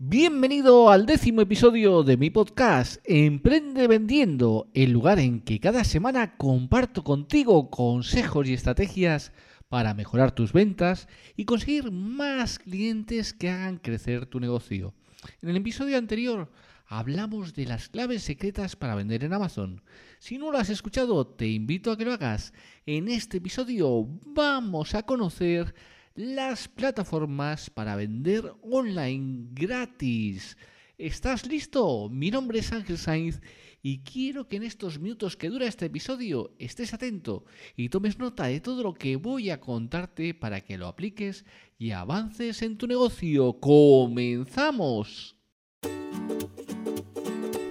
Bienvenido al décimo episodio de mi podcast Emprende Vendiendo, el lugar en que cada semana comparto contigo consejos y estrategias para mejorar tus ventas y conseguir más clientes que hagan crecer tu negocio. En el episodio anterior hablamos de las claves secretas para vender en Amazon. Si no lo has escuchado, te invito a que lo hagas. En este episodio vamos a conocer las plataformas para vender online gratis. ¿Estás listo? Mi nombre es Ángel Sainz y quiero que en estos minutos que dura este episodio estés atento y tomes nota de todo lo que voy a contarte para que lo apliques y avances en tu negocio. ¡Comenzamos!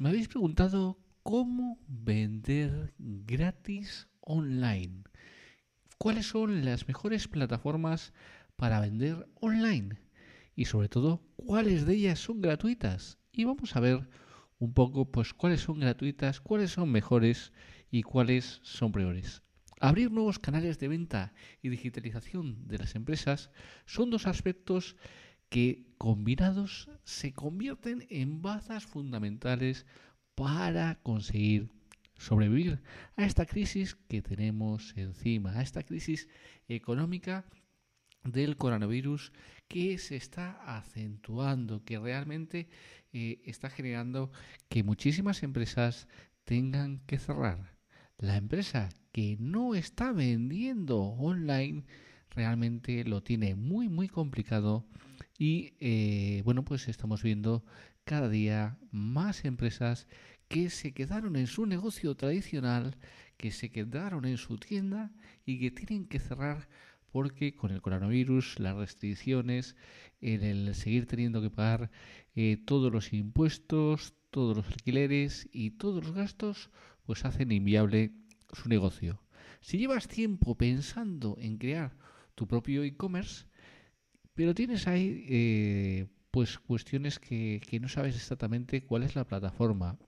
Me habéis preguntado cómo vender gratis online. ¿Cuáles son las mejores plataformas para vender online? Y sobre todo, ¿cuáles de ellas son gratuitas? Y vamos a ver un poco pues cuáles son gratuitas, cuáles son mejores y cuáles son peores. Abrir nuevos canales de venta y digitalización de las empresas son dos aspectos que combinados se convierten en bazas fundamentales para conseguir sobrevivir a esta crisis que tenemos encima, a esta crisis económica del coronavirus que se está acentuando, que realmente eh, está generando que muchísimas empresas tengan que cerrar. La empresa que no está vendiendo online realmente lo tiene muy muy complicado y eh, bueno, pues estamos viendo cada día más empresas que se quedaron en su negocio tradicional, que se quedaron en su tienda y que tienen que cerrar porque con el coronavirus, las restricciones, en el seguir teniendo que pagar eh, todos los impuestos, todos los alquileres y todos los gastos, pues hacen inviable su negocio. Si llevas tiempo pensando en crear tu propio e-commerce, pero tienes ahí eh, pues cuestiones que, no sabes exactamente cuál es la plataforma,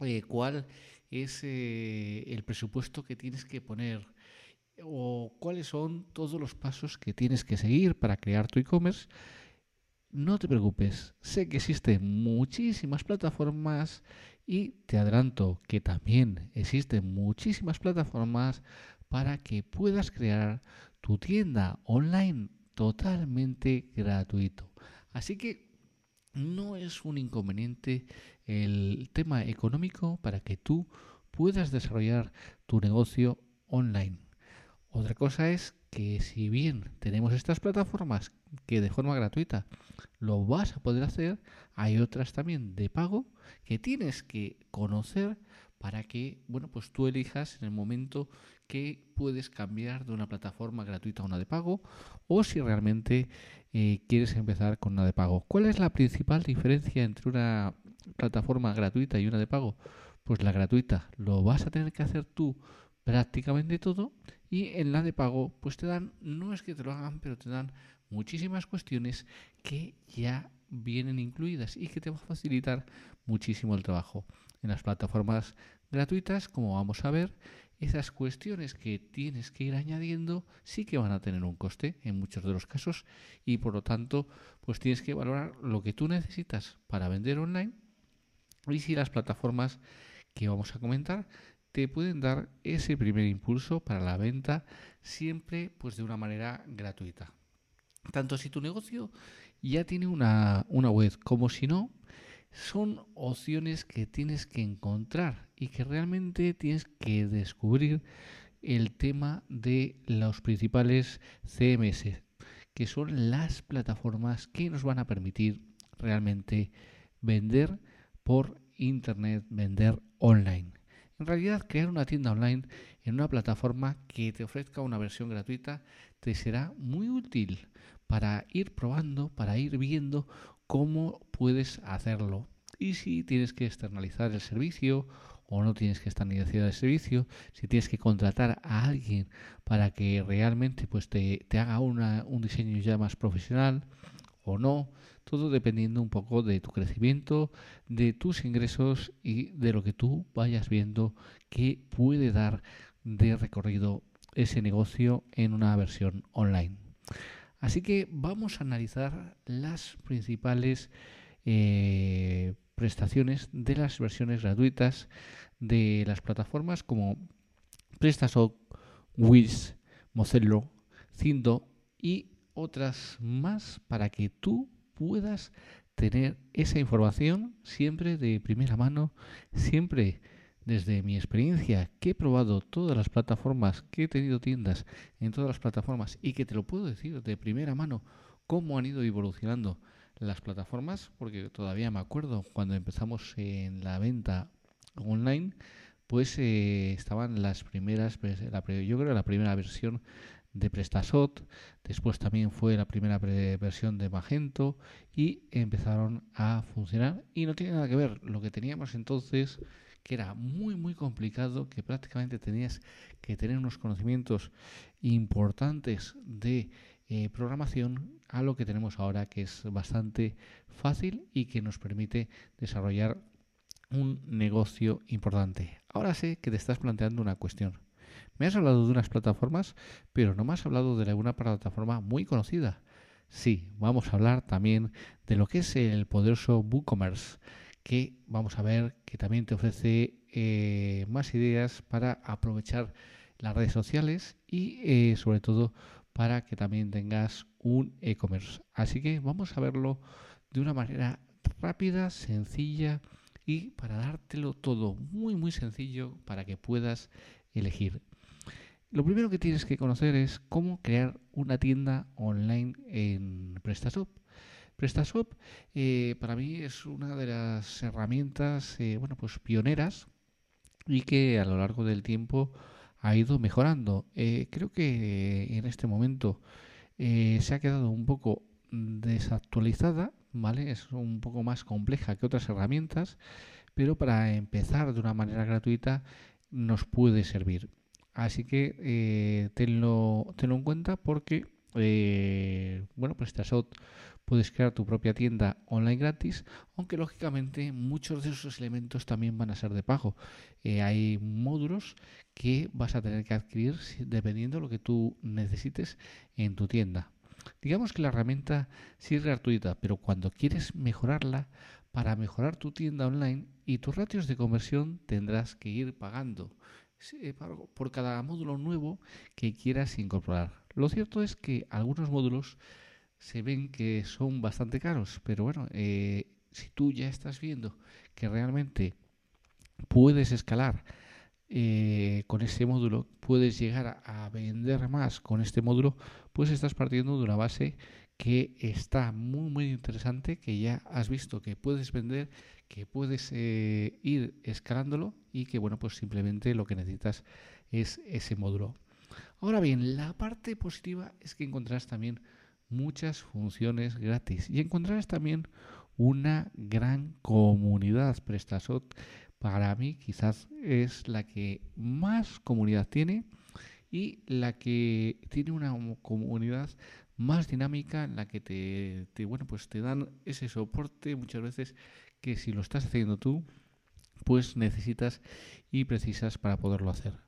eh, cuál es eh, el presupuesto que tienes que poner o cuáles son todos los pasos que tienes que seguir para crear tu e-commerce. No te preocupes, sé que existen muchísimas plataformas y te adelanto que también existen muchísimas plataformas para que puedas crear tu tienda online totalmente gratuito. Así que no es un inconveniente el tema económico para que tú puedas desarrollar tu negocio online. Otra cosa es que si bien tenemos estas plataformas que de forma gratuita lo vas a poder hacer, hay otras también de pago que tienes que conocer para que, bueno, pues tú elijas en el momento que puedes cambiar de una plataforma gratuita a una de pago o si realmente eh, quieres empezar con una de pago. ¿Cuál es la principal diferencia entre una plataforma gratuita y una de pago? Pues la gratuita lo vas a tener que hacer tú prácticamente todo y en la de pago pues te dan, no es que te lo hagan, pero te dan muchísimas cuestiones que ya vienen incluidas y que te va a facilitar muchísimo el trabajo. En las plataformas gratuitas, como vamos a ver, esas cuestiones que tienes que ir añadiendo sí que van a tener un coste en muchos de los casos y por lo tanto pues tienes que valorar lo que tú necesitas para vender online y si las plataformas que vamos a comentar te pueden dar ese primer impulso para la venta siempre pues de una manera gratuita. Tanto si tu negocio ya tiene una, una web como si no, son opciones que tienes que encontrar y que realmente tienes que descubrir el tema de los principales CMS, que son las plataformas que nos van a permitir realmente vender por Internet, vender online. En realidad, crear una tienda online en una plataforma que te ofrezca una versión gratuita te será muy útil para ir probando, para ir viendo cómo puedes hacerlo. Y si tienes que externalizar el servicio o no tienes que externalizar el servicio, si tienes que contratar a alguien para que realmente pues, te, haga un diseño ya más profesional o no, todo dependiendo un poco de tu crecimiento, de tus ingresos y de lo que tú vayas viendo que puede dar de recorrido ese negocio en una versión online. Así que vamos a analizar las principales eh, prestaciones de las versiones gratuitas de las plataformas como PrestaShop, Wish, Mozello, Cindo y otras más para que tú puedas tener esa información siempre de primera mano, siempre desde mi experiencia, que he probado todas las plataformas, que he tenido tiendas en todas las plataformas y que te lo puedo decir de primera mano cómo han ido evolucionando las plataformas, porque todavía me acuerdo cuando empezamos en la venta online, pues eh, estaban las primeras, la, yo creo la primera versión de PrestaShop, después también fue la primera versión de Magento y empezaron a funcionar. Y no tiene nada que ver lo que teníamos entonces que era muy muy complicado, que prácticamente tenías que tener unos conocimientos importantes de eh, programación a lo que tenemos ahora que es bastante fácil y que nos permite desarrollar un negocio importante. Ahora sé que te estás planteando una cuestión. Me has hablado de unas plataformas, pero no me has hablado de alguna plataforma muy conocida. Sí, vamos a hablar también de lo que es el poderoso WooCommerce que vamos a ver que también te ofrece eh, más ideas para aprovechar las redes sociales y eh, sobre todo para que también tengas un e-commerce. Así que vamos a verlo de una manera rápida, sencilla y para dártelo todo muy muy sencillo para que puedas elegir. Lo primero que tienes que conocer es cómo crear una tienda online en PrestaShop. PrestaShop eh, para mí es una de las herramientas eh, bueno, pues pioneras y que a lo largo del tiempo ha ido mejorando. Eh, creo que en este momento se ha quedado un poco desactualizada, ¿vale? Es un poco más compleja que otras herramientas, pero para empezar de una manera gratuita nos puede servir. Así que tenlo, tenlo en cuenta porque bueno, PrestaShop puedes crear tu propia tienda online gratis, aunque lógicamente muchos de esos elementos también van a ser de pago. Eh, hay módulos que vas a tener que adquirir dependiendo de lo que tú necesites en tu tienda. Digamos que la herramienta sí es gratuita, pero cuando quieres mejorarla, para mejorar tu tienda online y tus ratios de conversión tendrás que ir pagando eh, por cada módulo nuevo que quieras incorporar. Lo cierto es que algunos módulos se ven que son bastante caros, pero bueno, eh, si tú ya estás viendo que realmente puedes escalar eh, con este módulo, puedes llegar a, vender más con este módulo, pues estás partiendo de una base que está muy muy interesante, que ya has visto que puedes vender, que puedes eh, ir escalándolo y que bueno, pues simplemente lo que necesitas es ese módulo. Ahora bien, la parte positiva es que encontrarás también muchas funciones gratis y encontrarás también una gran comunidad. PrestaShop para mí quizás es la que más comunidad tiene y la que tiene una comunidad más dinámica en la que te, te, bueno pues te dan ese soporte muchas veces que si lo estás haciendo tú pues necesitas y precisas para poderlo hacer.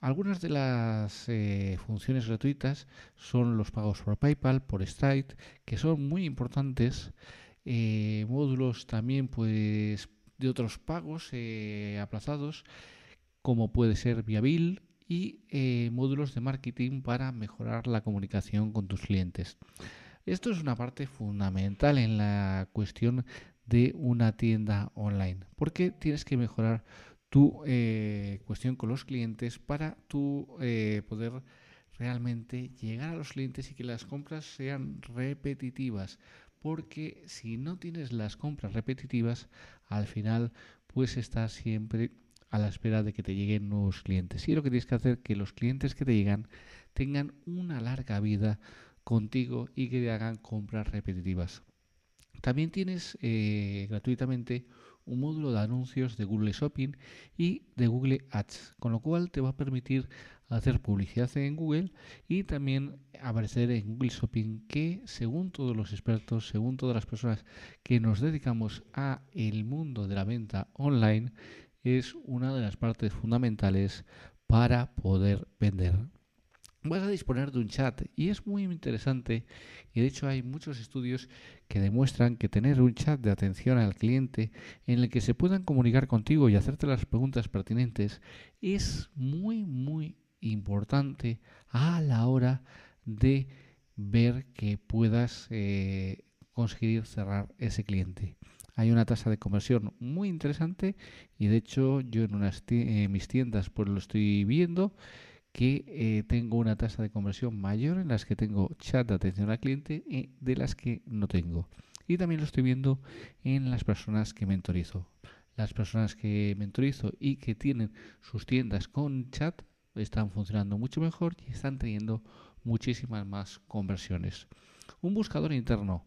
Algunas de las eh, funciones gratuitas son los pagos por PayPal, por Stripe, que son muy importantes. Eh, módulos también pues de otros pagos eh, aplazados, como puede ser Viabil y módulos de marketing para mejorar la comunicación con tus clientes. Esto es una parte fundamental en la cuestión de una tienda online, porque tienes que mejorar tu eh, cuestión con los clientes para tu eh, poder realmente llegar a los clientes y que las compras sean repetitivas. Porque si no tienes las compras repetitivas al final pues estás siempre a la espera de que te lleguen nuevos clientes. Y lo que tienes que hacer es que los clientes que te llegan tengan una larga vida contigo y que te hagan compras repetitivas. También tienes eh, gratuitamente un módulo de anuncios de Google Shopping y de Google Ads, con lo cual te va a permitir hacer publicidad en Google y también aparecer en Google Shopping que según todos los expertos, según todas las personas que nos dedicamos a el mundo de la venta online es una de las partes fundamentales para poder vender vas a disponer de un chat y es muy interesante y de hecho hay muchos estudios que demuestran que tener un chat de atención al cliente en el que se puedan comunicar contigo y hacerte las preguntas pertinentes es muy muy importante a la hora de ver que puedas eh, conseguir cerrar ese cliente. Hay una tasa de conversión muy interesante y de hecho yo en, unas mis tiendas pues lo estoy viendo que eh, tengo una tasa de conversión mayor en las que tengo chat de atención al cliente y de las que no tengo. Y también lo estoy viendo en las personas que mentorizo. Las personas que mentorizo y que tienen sus tiendas con chat están funcionando mucho mejor y están teniendo muchísimas más conversiones. Un buscador interno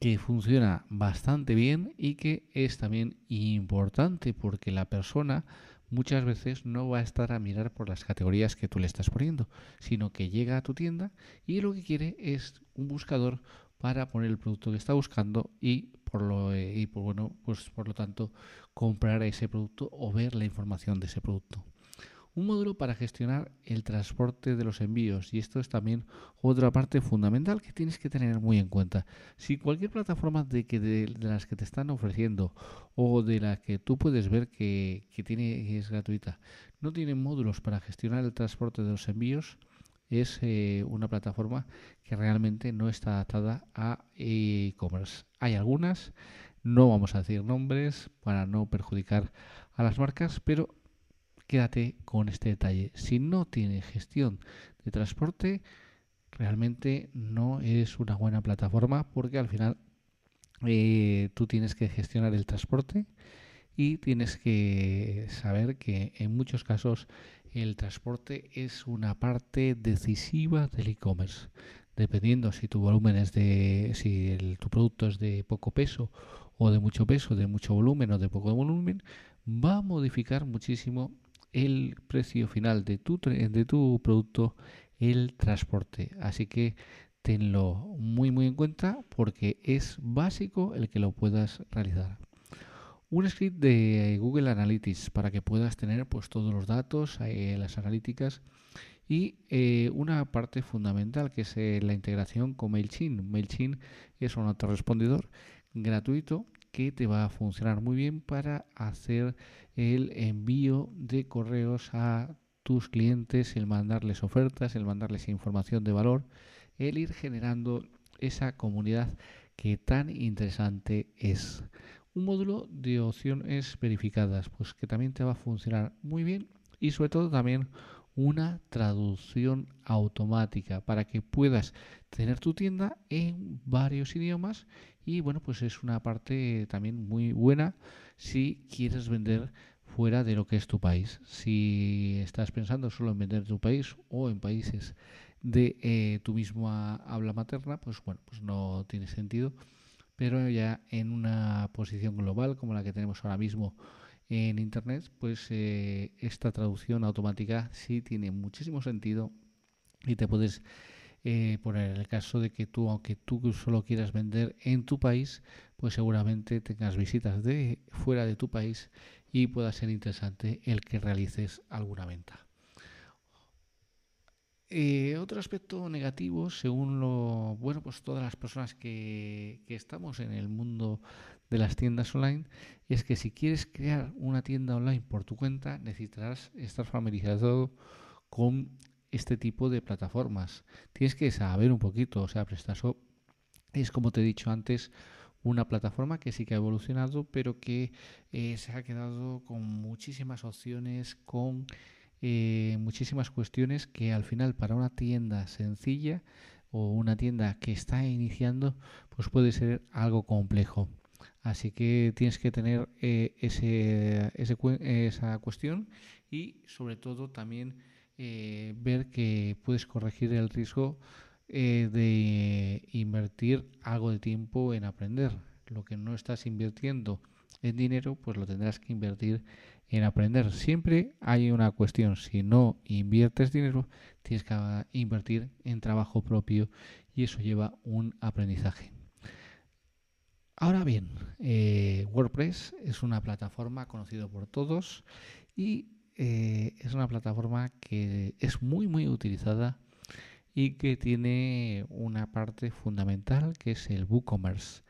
que funciona bastante bien y que es también importante porque la persona muchas veces no va a estar a mirar por las categorías que tú le estás poniendo, sino que llega a tu tienda y lo que quiere es un buscador para poner el producto que está buscando y por lo eh, y por bueno, pues por lo tanto comprar ese producto o ver la información de ese producto un módulo para gestionar el transporte de los envíos y esto es también otra parte fundamental que tienes que tener muy en cuenta. Si cualquier plataforma de, que de, las que te están ofreciendo o de la que tú puedes ver que, tiene, es gratuita no tiene módulos para gestionar el transporte de los envíos, es eh, una plataforma que realmente no está adaptada a e-commerce. Hay algunas, no vamos a decir nombres para no perjudicar a las marcas, pero quédate con este detalle. Si no tiene gestión de transporte, realmente no es una buena plataforma porque al final eh, tú tienes que gestionar el transporte y tienes que saber que en muchos casos el transporte es una parte decisiva del e-commerce. Dependiendo si tu volumen es de, si tu producto es de poco peso o de mucho peso, de mucho volumen o de poco volumen, va a modificar muchísimo el precio final de tu, de tu producto el transporte. Así que tenlo muy muy en cuenta porque es básico el que lo puedas realizar. Un script de Google Analytics para que puedas tener pues todos los datos, eh, las analíticas y eh, una parte fundamental que es eh, la integración con MailChimp. MailChimp es un autorrespondedor gratuito que te va a funcionar muy bien para hacer el envío de correos a tus clientes, el mandarles ofertas, el mandarles información de valor, el ir generando esa comunidad que tan interesante es. Un módulo de opciones verificadas, pues que también te va a funcionar muy bien y sobre todo también una traducción automática para que puedas tener tu tienda en varios idiomas y bueno pues es una parte también muy buena si quieres vender fuera de lo que es tu país. Si estás pensando solo en vender tu país o en países de eh, tu misma habla materna pues bueno pues no tiene sentido. Pero ya en una posición global como la que tenemos ahora mismo en Internet, pues eh, esta traducción automática sí tiene muchísimo sentido y te puedes eh, por el caso de que tú, aunque tú solo quieras vender en tu país, pues seguramente tengas visitas de fuera de tu país y pueda ser interesante el que realices alguna venta. Eh, otro aspecto negativo, según lo bueno, pues todas las personas que, que, estamos en el mundo de las tiendas online, es que si quieres crear una tienda online por tu cuenta, necesitarás estar familiarizado con este tipo de plataformas. Tienes que saber un poquito, o sea, PrestaShop es como te he dicho antes, una plataforma que sí que ha evolucionado, pero que eh, se ha quedado con muchísimas opciones, con eh, muchísimas cuestiones que al final para una tienda sencilla o una tienda que está iniciando, pues puede ser algo complejo. Así que tienes que tener eh, ese, esa cuestión y sobre todo también eh, ver que puedes corregir el riesgo de invertir algo de tiempo en aprender. Lo que no estás invirtiendo en dinero, pues lo tendrás que invertir en aprender. Siempre hay una cuestión, si no inviertes dinero, tienes que invertir en trabajo propio y eso lleva un aprendizaje. Ahora bien, eh, WordPress es una plataforma conocida por todos y eh, es una plataforma que es muy muy utilizada y que tiene una parte fundamental que es el WooCommerce.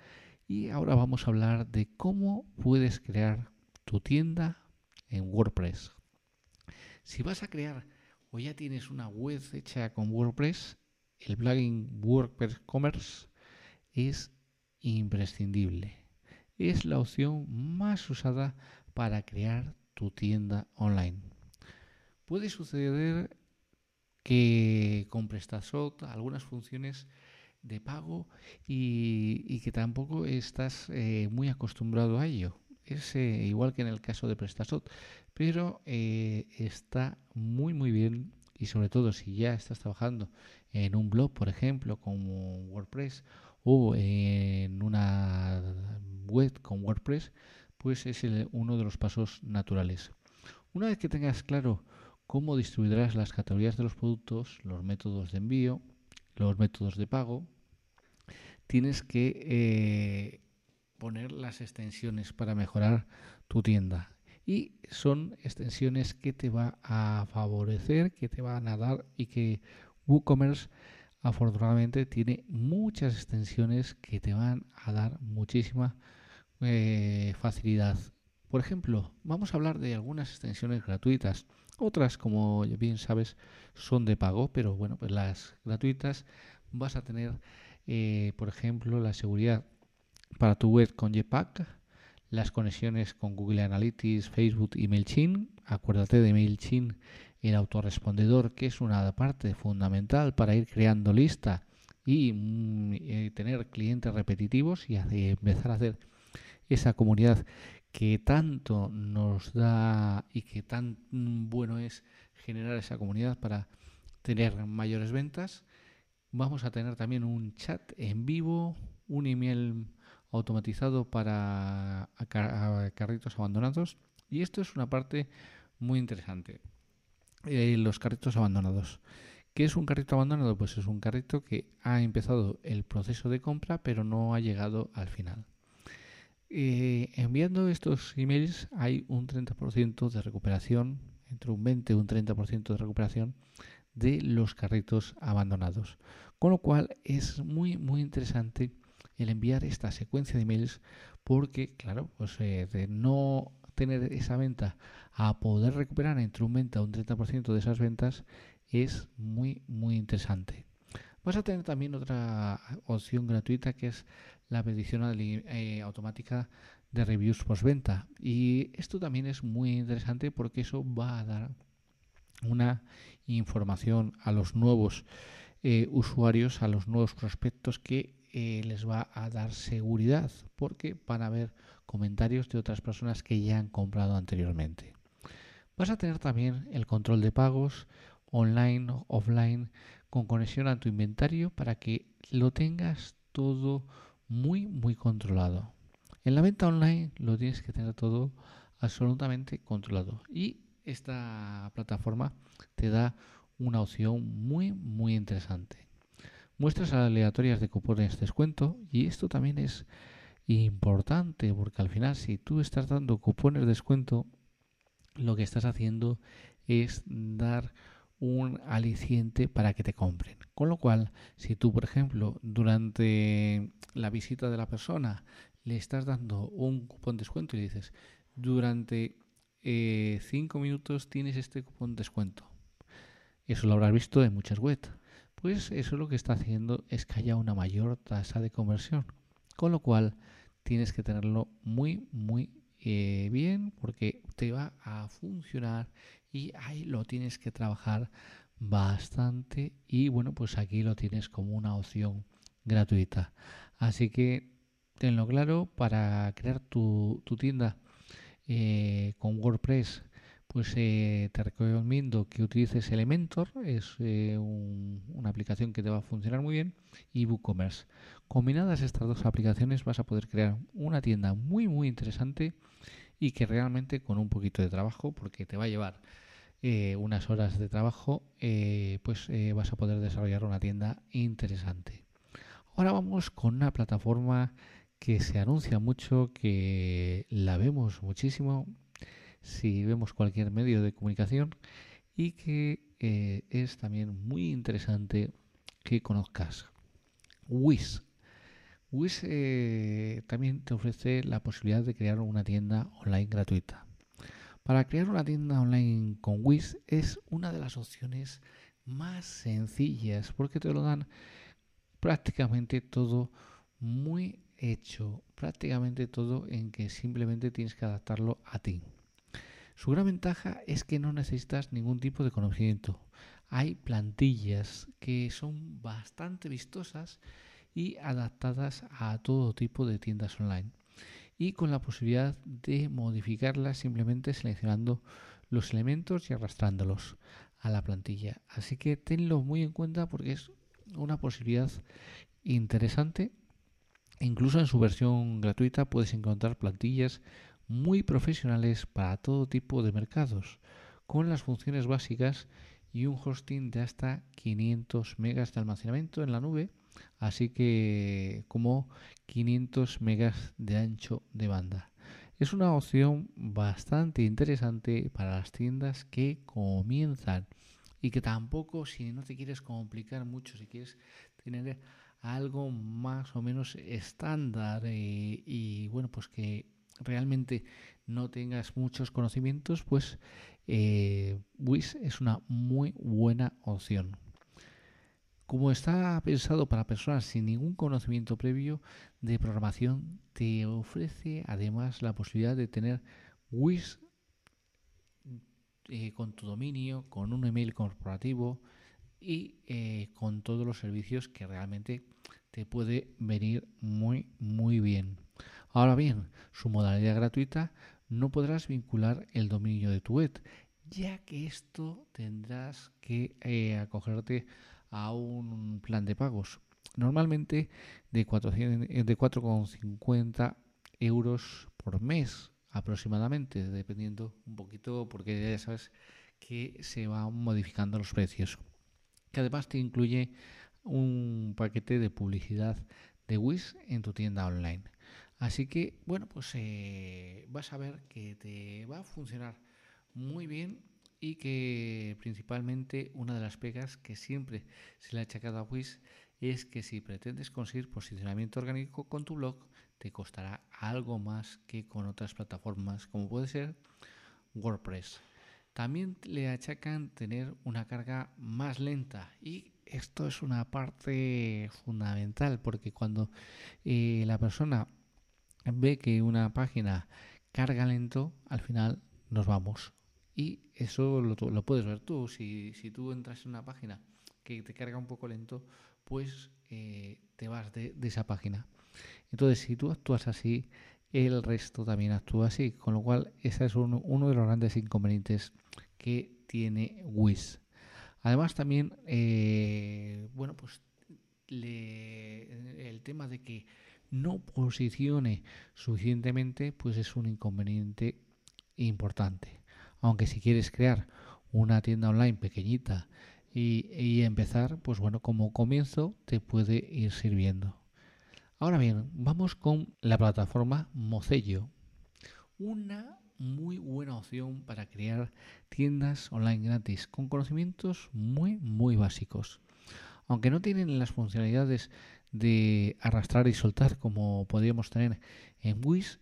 Y ahora vamos a hablar de cómo puedes crear tu tienda en WordPress. Si vas a crear o ya tienes una web hecha con WordPress, el plugin WordPress Commerce es imprescindible. Es la opción más usada para crear tu tienda online. Puede suceder que con PrestaShop algunas funciones de pago y, que tampoco estás eh, muy acostumbrado a ello es eh, igual que en el caso de PrestaShop, pero eh, está muy muy bien y sobre todo si ya estás trabajando en un blog, por ejemplo, como WordPress o en una web con WordPress, pues es uno de los pasos naturales. Una vez que tengas claro cómo distribuirás las categorías de los productos, los métodos de envío, los métodos de pago, tienes que eh, poner las extensiones para mejorar tu tienda. Y son extensiones que te va a favorecer, que te van a dar y que WooCommerce afortunadamente tiene muchas extensiones que te van a dar muchísima eh, facilidad. Por ejemplo, vamos a hablar de algunas extensiones gratuitas. Otras, como bien sabes, son de pago, pero bueno, pues las gratuitas vas a tener, eh, por ejemplo, la seguridad para tu web con Jetpack, las conexiones con Google Analytics, Facebook y MailChimp. Acuérdate de MailChimp, el autorrespondedor, que es una parte fundamental para ir creando lista y mm, eh, tener clientes repetitivos y empezar a hacer esa comunidad que tanto nos da y que tan bueno es generar esa comunidad para tener mayores ventas. Vamos a tener también un chat en vivo, un email automatizado para carritos abandonados. Y esto es una parte muy interesante. Eh, los carritos abandonados. ¿Qué es un carrito abandonado? Pues es un carrito que ha empezado el proceso de compra pero no ha llegado al final. Eh, enviando estos emails hay un 30% de recuperación, entre un 20 y un 30% de recuperación de los carritos abandonados. Con lo cual es muy muy interesante el enviar esta secuencia de emails porque, claro, pues eh, de no tener esa venta a poder recuperar entre un 20 a un 30% de esas ventas es muy, muy interesante. Vas a tener también otra opción gratuita que es la petición eh, automática de reviews postventa. Y esto también es muy interesante porque eso va a dar una información a los nuevos eh, usuarios, a los nuevos prospectos que eh, les va a dar seguridad porque van a ver comentarios de otras personas que ya han comprado anteriormente. Vas a tener también el control de pagos online, offline, con conexión a tu inventario para que lo tengas todo muy, muy controlado. En la venta online lo tienes que tener todo absolutamente controlado. Y esta plataforma te da una opción muy, muy interesante. muestras aleatorias de cupones de descuento y esto también es importante porque al final si tú estás dando cupones de descuento lo que estás haciendo es dar un aliciente para que te compren. Con lo cual, si tú, por ejemplo, durante la visita de la persona le estás dando un cupón de descuento y dices, durante eh, cinco minutos tienes este cupón de descuento. Eso lo habrás visto en muchas webs. Pues eso lo que está haciendo es que haya una mayor tasa de conversión. Con lo cual tienes que tenerlo muy, muy eh, bien porque te va a funcionar y ahí lo tienes que trabajar bastante y bueno pues aquí lo tienes como una opción gratuita así que tenlo claro para crear tu, tu tienda eh, con WordPress pues eh, te recomiendo que utilices Elementor, es eh, una aplicación que te va a funcionar muy bien, y WooCommerce. Combinadas estas dos aplicaciones vas a poder crear una tienda muy muy interesante y que realmente con un poquito de trabajo, porque te va a llevar eh, unas horas de trabajo, pues vas a poder desarrollar una tienda interesante. Ahora vamos con una plataforma que se anuncia mucho, que la vemos muchísimo si vemos cualquier medio de comunicación y que eh, es también muy interesante que conozcas. Wish. Wish eh, también te ofrece la posibilidad de crear una tienda online gratuita. Para crear una tienda online con Wish es una de las opciones más sencillas porque te lo dan prácticamente todo muy hecho, prácticamente todo en que simplemente tienes que adaptarlo a ti. Su gran ventaja es que no necesitas ningún tipo de conocimiento. Hay plantillas que son bastante vistosas y adaptadas a todo tipo de tiendas online y con la posibilidad de modificarlas simplemente seleccionando los elementos y arrastrándolos a la plantilla. Así que tenlo muy en cuenta porque es una posibilidad interesante. Incluso en su versión gratuita puedes encontrar plantillas muy profesionales para todo tipo de mercados, con las funciones básicas y un hosting de hasta 500 megas de almacenamiento en la nube, así que como 500 megas de ancho de banda. Es una opción bastante interesante para las tiendas que comienzan y que tampoco, si no te quieres complicar mucho, si quieres tener algo más o menos estándar eh, y bueno, pues que realmente no tengas muchos conocimientos, pues eh, es una muy buena opción. Como está pensado para personas sin ningún conocimiento previo de programación, te ofrece además la posibilidad de tener WIS eh, con tu dominio, con un email corporativo y eh, con todos los servicios que realmente te puede venir muy muy bien. Ahora bien, su modalidad gratuita no podrás vincular el dominio de tu web, ya que esto tendrás que eh, acogerte a un plan de pagos. Normalmente de 4,50 euros por mes aproximadamente, dependiendo un poquito, porque ya sabes que se van modificando los precios. Que además te incluye un paquete de publicidad de Wish en tu tienda online. Así que, bueno, pues eh, vas a ver que te va a funcionar muy bien y que principalmente una de las pegas que siempre se le ha achacado a Wish es que si pretendes conseguir posicionamiento orgánico con tu blog, te costará algo más que con otras plataformas como puede ser WordPress. También le achacan tener una carga más lenta y esto es una parte fundamental porque cuando eh, la persona ve que una página carga lento, al final nos vamos. Y eso lo, puedes ver tú. Si, tú entras en una página que te carga un poco lento, pues eh, te vas de, esa página. Entonces, si tú actúas así, el resto también actúa así. Con lo cual, ese es uno, uno de los grandes inconvenientes que tiene Wiz. Además, también, eh, bueno, pues el tema de que no posicione suficientemente, pues es un inconveniente importante. Aunque si quieres crear una tienda online pequeñita y, empezar, pues bueno, como comienzo te puede ir sirviendo. Ahora bien, vamos con la plataforma Mocello. Una muy buena opción para crear tiendas online gratis con conocimientos muy, muy básicos. Aunque no tienen las funcionalidades de arrastrar y soltar como podríamos tener en Wix,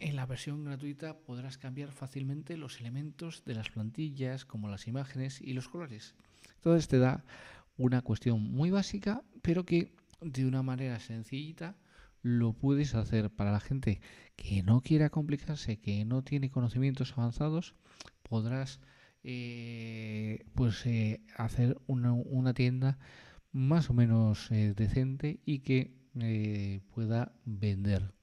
en la versión gratuita podrás cambiar fácilmente los elementos de las plantillas como las imágenes y los colores. Entonces te da una cuestión muy básica, pero que de una manera sencillita lo puedes hacer para la gente que no quiera complicarse, que no tiene conocimientos avanzados, podrás eh, pues eh, hacer una, tienda más o menos eh, decente y que pueda vender.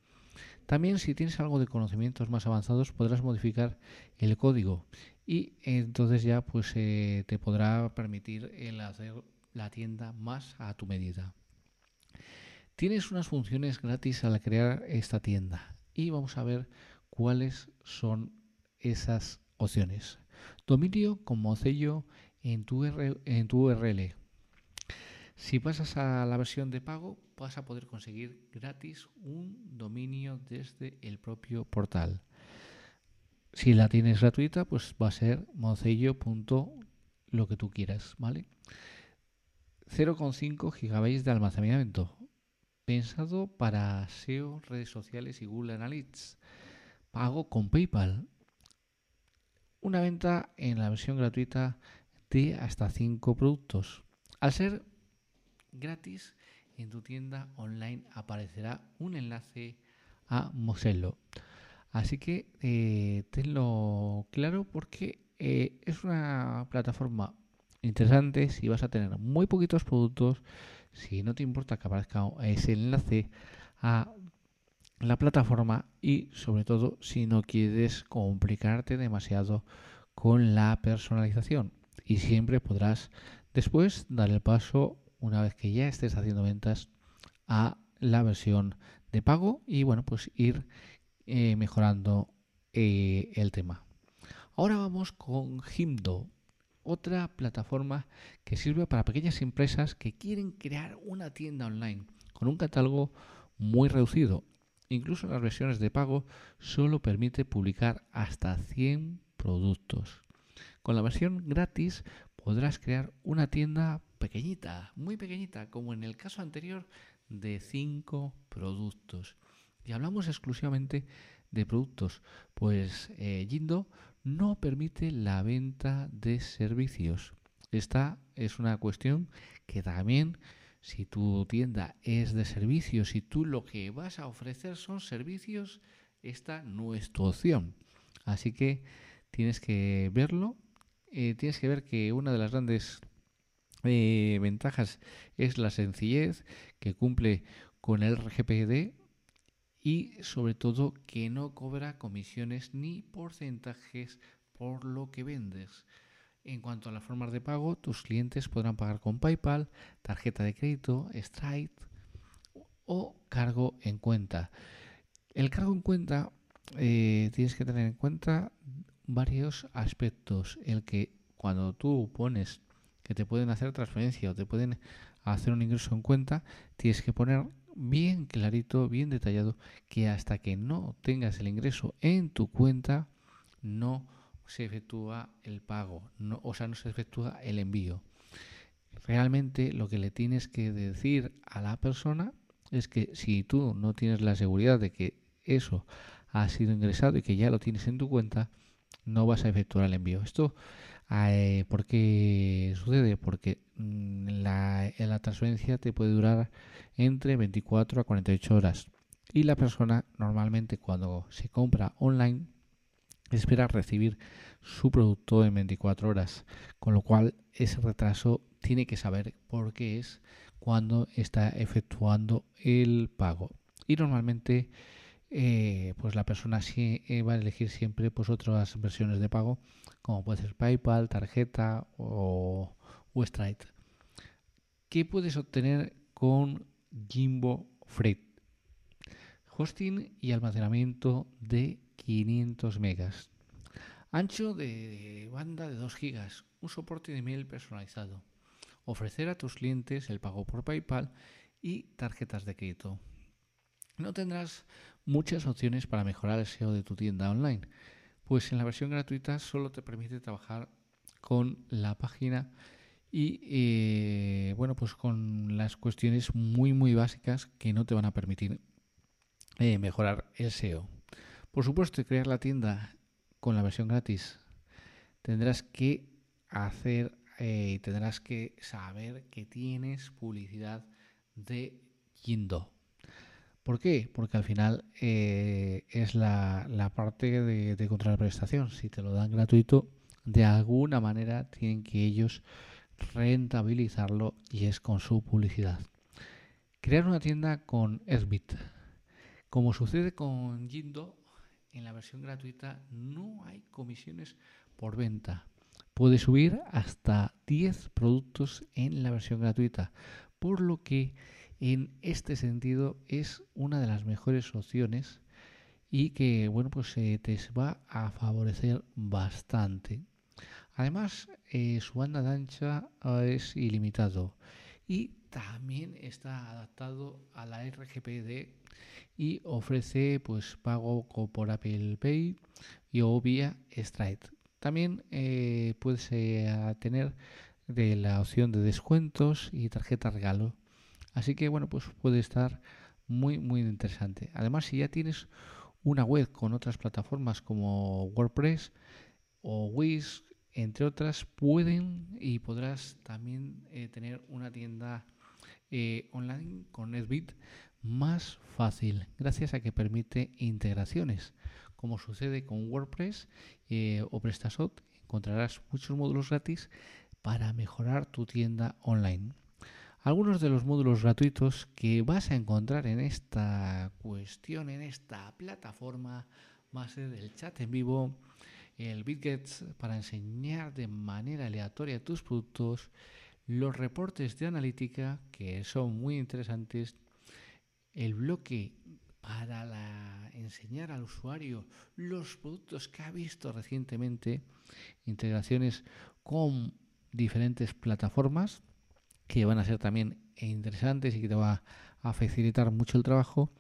También si tienes algo de conocimientos más avanzados podrás modificar el código y entonces ya pues te podrá permitir el hacer la tienda más a tu medida. Tienes unas funciones gratis al crear esta tienda y vamos a ver cuáles son esas opciones. Dominio como sello en tu, en tu URL. Si pasas a la versión de pago, vas a poder conseguir gratis un dominio desde el propio portal. Si la tienes gratuita, pues va a ser moncello. lo que tú quieras, ¿vale? 0,5 GB de almacenamiento. Pensado para SEO, redes sociales y Google Analytics. Pago con PayPal. Una venta en la versión gratuita de hasta 5 productos. Al ser gratis, en tu tienda online aparecerá un enlace a Mosello. Así que eh, tenlo claro porque eh, es una plataforma interesante si vas a tener muy poquitos productos, si no te importa que aparezca ese enlace a la plataforma y sobre todo si no quieres complicarte demasiado con la personalización y siempre podrás después dar el paso una vez que ya estés haciendo ventas a la versión de pago y bueno pues ir eh, mejorando eh, el tema. Ahora vamos con Himdo, otra plataforma que sirve para pequeñas empresas que quieren crear una tienda online con un catálogo muy reducido. Incluso las versiones de pago solo permite publicar hasta 100 productos. Con la versión gratis podrás crear una tienda pequeñita, muy pequeñita, como en el caso anterior de 5 productos. Y hablamos exclusivamente de productos, pues eh, no permite la venta de servicios. Esta es una cuestión que también, si tu tienda es de servicios, si tú lo que vas a ofrecer son servicios, esta no es tu opción. Así que tienes que verlo. Eh, tienes que ver que una de las grandes eh, ventajas es la sencillez que cumple con el RGPD y sobre todo que no cobra comisiones ni porcentajes por lo que vendes. En cuanto a las formas de pago, tus clientes podrán pagar con PayPal, tarjeta de crédito, Stripe o cargo en cuenta. El cargo en cuenta eh, tienes que tener en cuenta varios aspectos. El que cuando tú pones que te pueden hacer transferencia o te pueden hacer un ingreso en cuenta, tienes que poner bien clarito, bien detallado, que hasta que no tengas el ingreso en tu cuenta, no se efectúa el pago, no, o sea, no se efectúa el envío. Realmente lo que le tienes que decir a la persona es que si tú no tienes la seguridad de que eso ha sido ingresado y que ya lo tienes en tu cuenta, no vas a efectuar el envío. Esto ¿Por qué sucede? Porque mm, la, la transferencia te puede durar entre 24 a 48 horas y la persona normalmente cuando se compra online espera recibir su producto en 24 horas, con lo cual ese retraso tiene que saber por qué es cuando está efectuando el pago. Y normalmente eh, pues la persona sí, eh, va a elegir siempre pues otras versiones de pago como puede ser PayPal, tarjeta o, Stripe. ¿Qué puedes obtener con Jimbo Freight? Hosting y almacenamiento de 500 megas. Ancho de banda de 2 GB, un soporte de email personalizado. Ofrecer a tus clientes el pago por PayPal y tarjetas de crédito. No tendrás muchas opciones para mejorar el SEO de tu tienda online, pues en la versión gratuita solo te permite trabajar con la página y eh, bueno pues con las cuestiones muy muy básicas que no te van a permitir eh, mejorar el SEO. Por supuesto, crear la tienda con la versión gratis tendrás que hacer eh, tendrás que saber que tienes publicidad de Yindo. ¿Por qué? Porque al final es la, parte de, de. Si te lo dan gratuito, de alguna manera tienen que ellos rentabilizarlo y es con su publicidad. Crear una tienda con Airbit. Como sucede con Jindo, en la versión gratuita no hay comisiones por venta. Puedes subir hasta 10 productos en la versión gratuita, por lo que en este sentido es una de las mejores opciones y que bueno pues eh, te va a favorecer bastante. Además, eh, su banda de ancha eh, es ilimitado y también está adaptado a la RGPD y ofrece pues pago por Apple Pay y o vía Stripe. También eh, puedes tener de la opción de descuentos y tarjeta regalo. Así que bueno, pues puede estar muy muy interesante. Además, si ya tienes una web con otras plataformas como WordPress o Wix entre otras, pueden y podrás también eh, tener una tienda eh, online con NetBeat más fácil, gracias a que permite integraciones. Como sucede con WordPress eh, o PrestaShop, encontrarás muchos módulos gratis para mejorar tu tienda online. Algunos de los módulos gratuitos que vas a encontrar en esta cuestión, en esta plataforma, va a ser el chat en vivo, el BitGets para enseñar de manera aleatoria tus productos, los reportes de analítica que son muy interesantes, el bloque para enseñar al usuario los productos que ha visto recientemente, integraciones con diferentes plataformas que van a ser también interesantes y que te va a facilitar mucho el trabajo,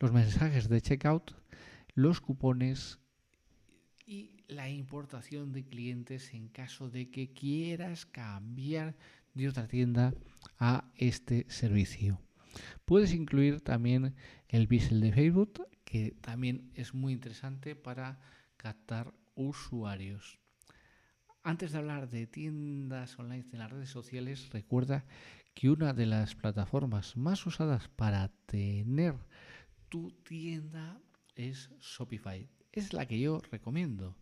los mensajes de checkout, los cupones y la importación de clientes en caso de que quieras cambiar de otra tienda a este servicio. Puedes incluir también el bisel de Facebook, que también es muy interesante para captar usuarios. Antes de hablar de tiendas online en las redes sociales, recuerda que una de las plataformas más usadas para tener tu tienda es Shopify. Es la que yo recomiendo.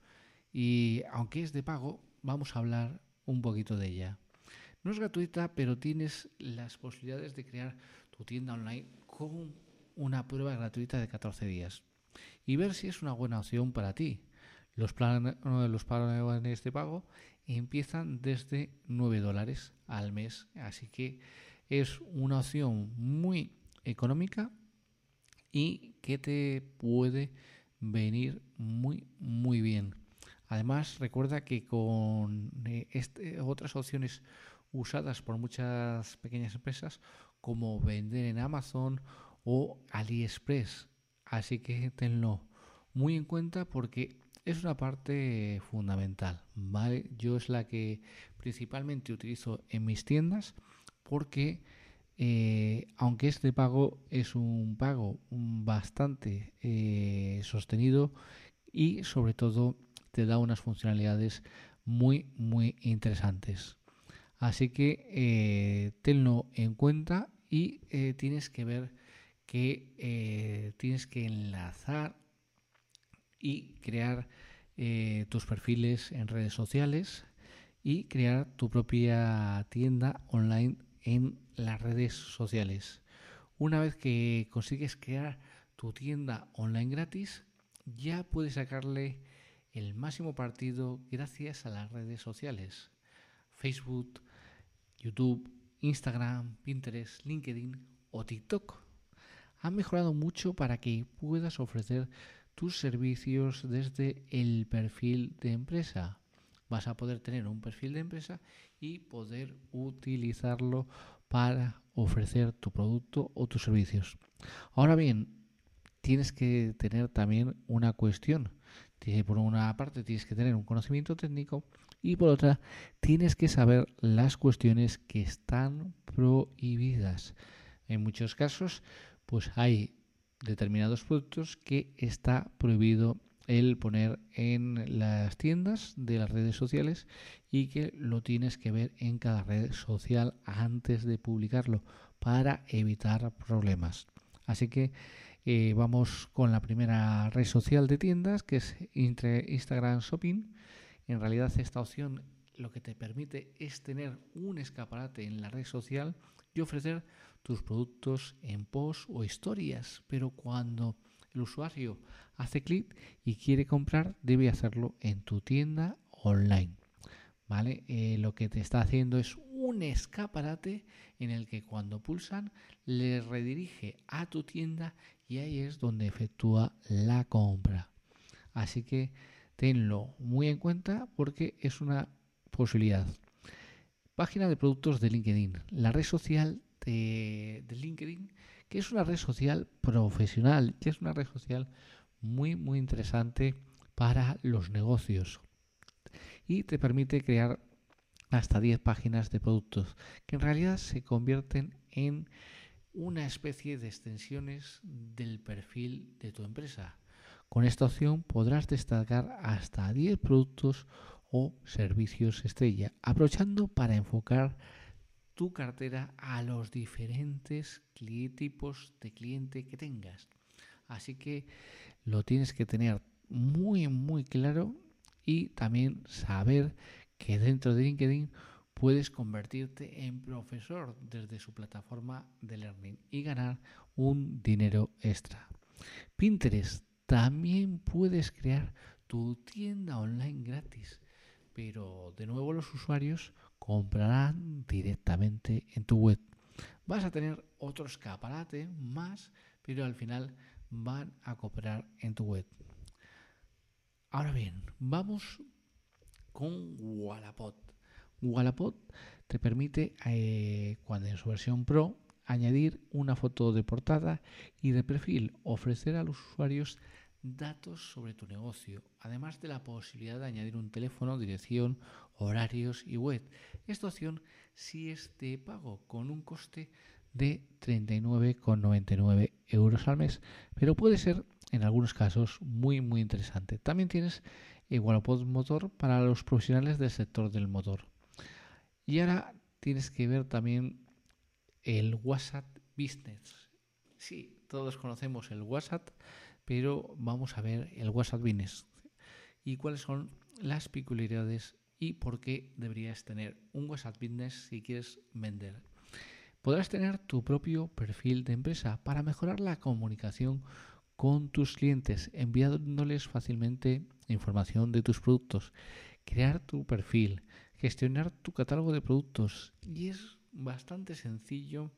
Y aunque es de pago, vamos a hablar un poquito de ella. No es gratuita, pero tienes las posibilidades de crear tu tienda online con una prueba gratuita de 14 días y ver si es una buena opción para ti. Los, planes, los planes de pago empiezan desde 9 dólares al mes, así que es una opción muy económica y que te puede venir muy muy bien. Además, recuerda que con eh, este, otras opciones usadas por muchas pequeñas empresas, como vender en Amazon o AliExpress. Así que tenlo muy en cuenta porque es una parte fundamental. ¿vale? Yo es la que principalmente utilizo en mis tiendas porque eh, aunque este pago es un pago bastante eh, sostenido y sobre todo te da unas funcionalidades muy, muy interesantes. Así que eh, tenlo en cuenta y tienes que ver que tienes que enlazar y crear tus perfiles en redes sociales y crear tu propia tienda online en las redes sociales. Una vez que consigues crear tu tienda online gratis, ya puedes sacarle el máximo partido gracias a las redes sociales. Facebook, YouTube, Instagram, Pinterest, LinkedIn o TikTok han mejorado mucho para que puedas ofrecer tus servicios desde el perfil de empresa. Vas a poder tener un perfil de empresa y poder utilizarlo para ofrecer tu producto o tus servicios. Ahora bien, tienes que tener también una cuestión. Por una parte tienes que tener un conocimiento técnico y por otra tienes que saber las cuestiones que están prohibidas. En muchos casos, pues hay determinados productos que está prohibido el poner en las tiendas de las redes sociales y que lo tienes que ver en cada red social antes de publicarlo para evitar problemas. Así que eh, vamos con la primera red social de tiendas que es Instagram Shopping. En realidad esta opción lo que te permite es tener un escaparate en la red social y ofrecer tus productos en post o historias, pero cuando el usuario hace clic y quiere comprar, debe hacerlo en tu tienda online. ¿Vale? Eh, lo que te está haciendo es un escaparate en el que cuando pulsan le redirige a tu tienda y ahí es donde efectúa la compra. Así que tenlo muy en cuenta porque es una posibilidad. Página de productos de LinkedIn. La red social de, LinkedIn, que es una red social profesional, que es una red social muy, muy interesante para los negocios. Y te permite crear hasta 10 páginas de productos, que en realidad se convierten en una especie de extensiones del perfil de tu empresa. Con esta opción podrás destacar hasta 10 productos o servicios estrella, aprovechando para enfocar tu cartera a los diferentes tipos de cliente que tengas. Así que lo tienes que tener muy, muy claro y también saber que dentro de LinkedIn puedes convertirte en profesor desde su plataforma de learning y ganar un dinero extra. Pinterest también puedes crear tu tienda online gratis, pero de nuevo los usuarios comprarán directamente en tu web. Vas a tener otro escaparate más, pero al final van a comprar en tu web. Ahora bien, vamos con Wallapop. Wallapop te permite, eh, cuando en su versión Pro, añadir una foto de portada y de perfil, ofrecer a los usuarios datos sobre tu negocio, además de la posibilidad de añadir un teléfono, dirección, horarios y web. Esta opción sí es de pago con un coste de 39,99 euros al mes, pero puede ser en algunos casos muy muy interesante. También tienes Wallapop Motor para los profesionales del sector del motor. Y ahora tienes que ver también el WhatsApp Business. Sí, todos conocemos el WhatsApp, pero vamos a ver el WhatsApp Business y cuáles son las peculiaridades y por qué deberías tener un WhatsApp Business si quieres vender. Podrás tener tu propio perfil de empresa para mejorar la comunicación con tus clientes, enviándoles fácilmente información de tus productos, crear tu perfil, gestionar tu catálogo de productos y es bastante sencillo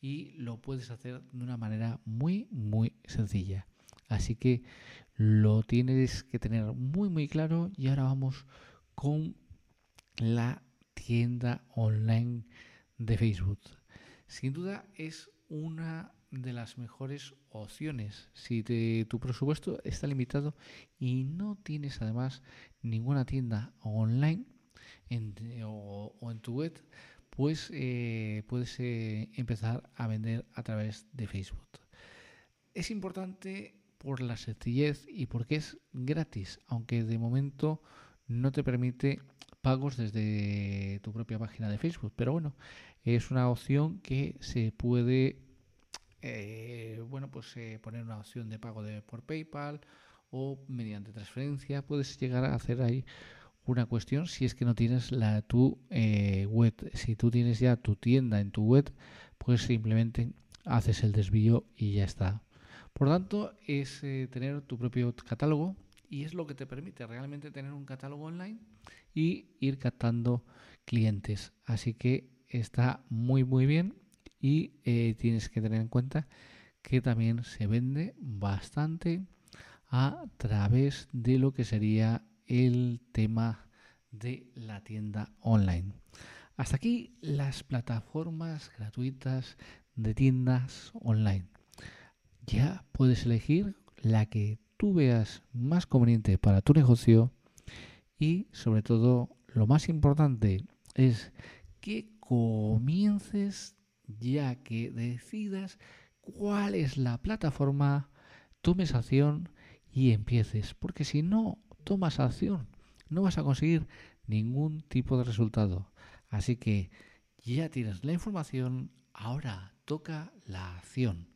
y lo puedes hacer de una manera muy muy sencilla. Así que lo tienes que tener muy muy claro. Y ahora vamos con la tienda online de Facebook. Sin duda es una de las mejores opciones. Si tu presupuesto está limitado y no tienes además ninguna tienda online o, en tu web pues eh, puedes eh, empezar a vender a través de Facebook. Es importante por la sencillez y porque es gratis aunque de momento no te permite pagos desde tu propia página de Facebook pero bueno es una opción que se puede eh, bueno, pues eh, poner una opción de pago de, por PayPal o mediante transferencia. Puedes llegar a hacer ahí una cuestión si es que no tienes la tu eh, web. Si tú tienes ya tu tienda en tu web, pues simplemente haces el desvío y ya está. Por tanto, es tener tu propio catálogo y es lo que te permite realmente tener un catálogo online y ir captando clientes. Así que está muy muy bien y eh, tienes que tener en cuenta que también se vende bastante a través de lo que sería el tema de la tienda online. Hasta aquí las plataformas gratuitas de tiendas online. Ya puedes elegir la que tú veas más conveniente para tu negocio y sobre todo lo más importante es que comiences ya que decidas cuál es la plataforma, tomes acción y empieces. Porque si no tomas acción, no vas a conseguir ningún tipo de resultado. Así que ya tienes la información, ahora toca la acción.